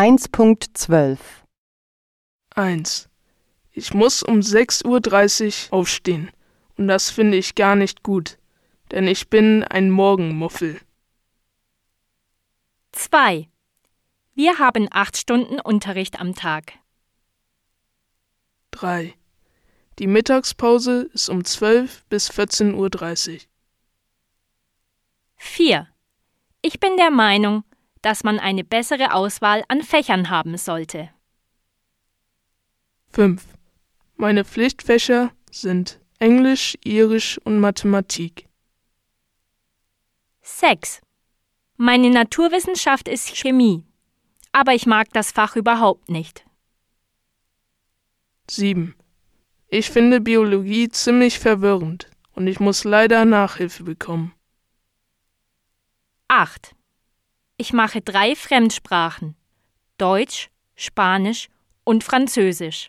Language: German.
1.12 1. Ich muss um 6.30 Uhr aufstehen. Und das finde ich gar nicht gut, denn ich bin ein Morgenmuffel. 2. Wir haben acht Stunden Unterricht am Tag. 3. Die Mittagspause ist um 12 bis 14.30 Uhr. 4. Ich bin der Meinung, dass man eine bessere Auswahl an Fächern haben sollte. 5. Meine Pflichtfächer sind Englisch, Irisch und Mathematik. 6. Meine Naturwissenschaft ist Chemie, aber ich mag das Fach überhaupt nicht. 7. Ich finde Biologie ziemlich verwirrend und ich muss leider Nachhilfe bekommen. 8. Ich mache drei Fremdsprachen Deutsch, Spanisch und Französisch.